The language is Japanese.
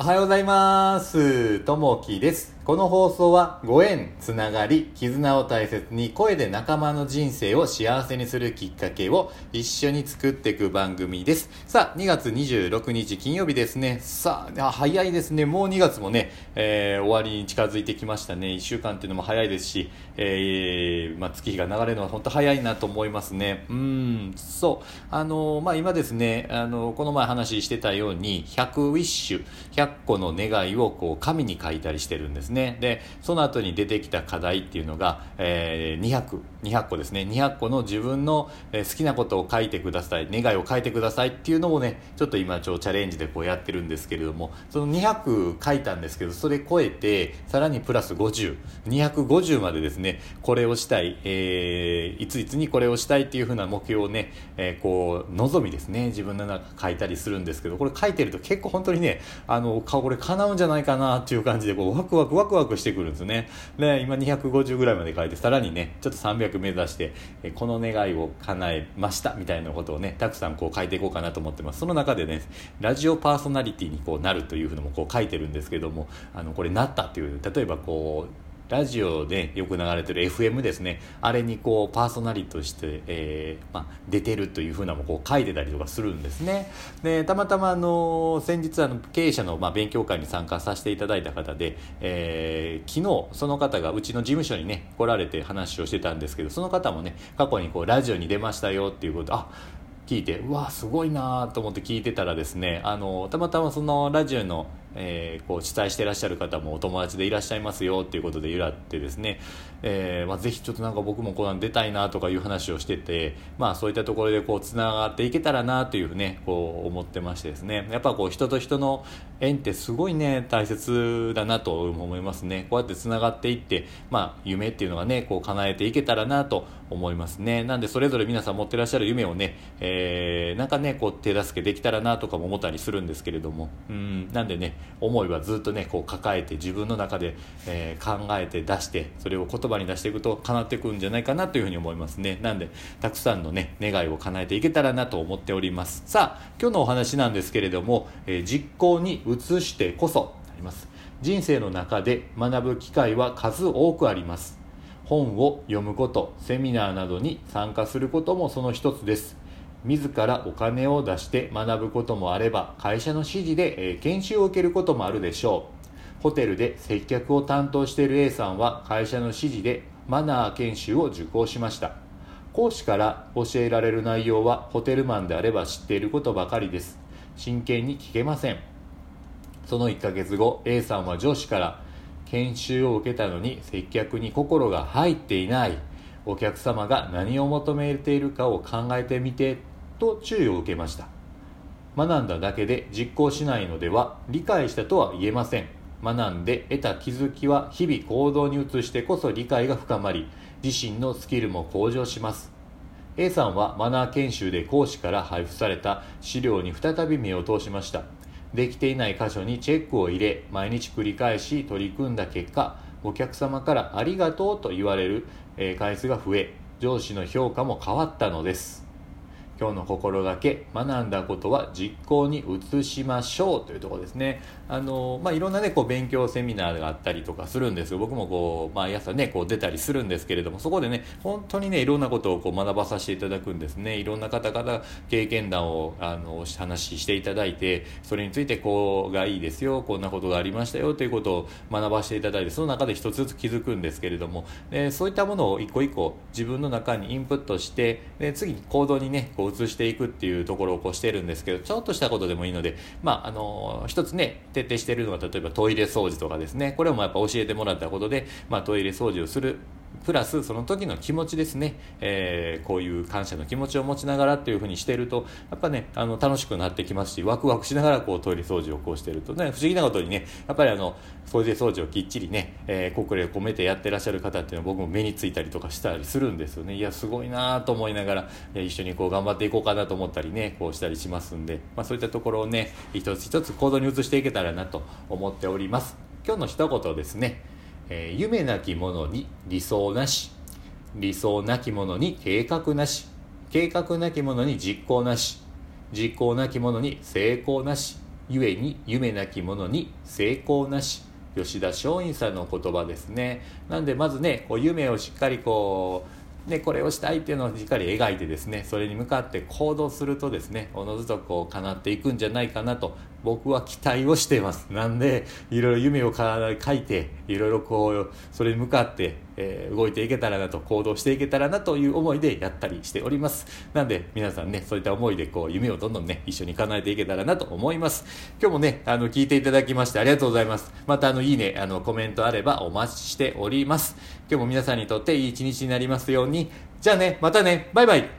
おはようございます。ともきです。この放送はご縁、つながり、絆を大切に声で仲間の人生を幸せにするきっかけを一緒に作っていく番組です。さあ、2月26日金曜日ですね。さあ、早いですね。もう2月もね、えー終わりに近づいてきましたね。1週間っていうのも早いですし、えーまあ、月日が流れるのは本当早いなと思いますね。うん、そう。あの、まあ、今ですね、あの、この前話してたように、100ウィッシュ、100個の願いをこう紙に書いたりしてるんですね。で、その後に出てきた課題っていうのが、えー200、200個ですね。200個の自分の好きなことを書いてください、願いを書いてくださいっていうのをね、ちょっと今ちょチャレンジでこうやってるんですけれども、その200書いたんですけど、それ超えて、さらにプラス50、250までですね、これをしたい、えーいついつにこれをしたいっていうふうな目標をね、えーこう、望みですね、自分の中書いたりするんですけど、これ書いてると結構本当にね、あの、かこれ叶うんじゃないかなっていう感じで、こう、ワクワクワクワクしてくるんですね。で、今250ぐらいまで書いて、さらにね、ちょっと300目指して、えこの願いを叶えましたみたいなことをね、たくさんこう書いていこうかなと思ってます。その中でね、ラジオパーソナリティにこうなるというふうのもこう書いてるんですけども、あの、これなったっていう、例えばこう、ラジオでよく流れてる FM ですね。あれにこうパーソナリティとして、えーまあ、出てるというふうなもこう書いてたりとかするんですね。でたまたまあの先日あの経営者のまあ勉強会に参加させていただいた方で、えー昨日その方がうちの事務所にね来られて話をしてたんですけどその方もね過去にこうラジオに出ましたよっていうことあ聞いてうわすごいなと思って聞いてたらですねあのたまたまそのラジオの、えーこう主催してらっしゃる方もお友達でいらっしゃいますよっていうことで揺らってですね、えーまあ、ぜひちょっとなんか僕もこうなん出たいなとかいう話をしてて、まあ、そういったところでこうつながっていけたらなというねこう思ってましてですね。やっぱこう人と人の縁ってすごいね大切だなと思いますね。こうやってつながっていって、まあ、夢っていうのがねこう叶えていけたらなと思いますね。なんでそれぞれ皆さん持ってらっしゃる夢をね、えーなんかねこう手助けできたらなとかも思ったりするんですけれども。うんなんでね思いはずっとねこう抱えて自分の中で、えー考えて出してそれを言葉葉に出していくと叶っていくんじゃないかなというふうに思いますね。なんでたくさんのね願いを叶えていけたらなと思っております。さあ今日のお話なんですけれども、えー実行に移してこそあります。人生の中で学ぶ機会は数多くあります。本を読むことセミナーなどに参加することもその一つです。自らお金を出して学ぶこともあれば会社の指示で、え研修を受けることもあるでしょう。ホテルで接客を担当している A さんは会社の指示でマナー研修を受講しました。講師から教えられる内容はホテルマンであれば知っていることばかりです。真剣に聞けません。その1ヶ月後 A さんは上司から研修を受けたのに接客に心が入っていない。お客様が何を求めているかを考えてみてと注意を受けました。学んだだけで実行しないのでは理解したとは言えません。学んで得た気づきは日々行動に移してこそ理解が深まり自身のスキルも向上します。A さんはマナー研修で講師から配布された資料に再び目を通しました。できていない箇所にチェックを入れ毎日繰り返し取り組んだ結果お客様からありがとうと言われる回数が増え上司の評価も変わったのです。今日の心がけ学んだことは実行に移しましょうというところですね。あの、まあ、いろんなねこう勉強セミナーがあったりとかするんです。よ僕もこう毎朝ねこう出たりするんですけれどもそこでね本当にねいろんなことをこう学ばさせていただくんですね。いろんな方々経験談をあの話していただいてそれについてこうがいいですよこんなことがありましたよということを学ばせていただいてその中で一つずつ気づくんですけれどもでそういったものを一個一個自分の中にインプットしてで次に行動にねこう移していくっていうところをこうしてるんですけどちょっとしたことでもいいのでまああの一つね徹底してるのが例えばトイレ掃除とかですね。これもやっぱ教えてもらったことで、まあ、トイレ掃除をするプラスその時の気持ちですね、えーこういう感謝の気持ちを持ちながらっていうふうにしてるとやっぱねあの楽しくなってきますしワクワクしながらこうトイレ掃除をこうしてるとね不思議なことにねやっぱりあのトイレ掃除をきっちりね、えー、心を込めてやってらっしゃる方っていうのは僕も目についたりとかしたりするんですよね。いやすごいなと思いながら一緒にこう頑張っていこうかなと思ったりねこうしたりしますんで、まあ、そういったところをね一つ一つ行動に移していけたらなと思っております。今日の一言ですね。えー夢なき者に理想なし。理想なき者に計画なし。計画なき者に実行なし。実行なき者に成功なし。故に夢なき者に成功なし。吉田松陰さんの言葉ですね。なんでまずねこう夢をしっかりこうでこれをしたいっていうのをしっかり描いてですねそれに向かって行動するとですねおのずとこう叶っていくんじゃないかなと僕は期待をしています。なんでいろいろ夢を書いていろいろこうそれに向かって、えー、動いていけたらなと行動していけたらなという思いでやったりしております。なんで皆さんねそういった思いでこう夢をどんどんね一緒に叶えていけたらなと思います。今日もねあの聞いていただきましてありがとうございます。またあのいいねあのコメントあればお待ちしております。今日も皆さんにとっていい一日になりますように。じゃあねまたねバイバイ。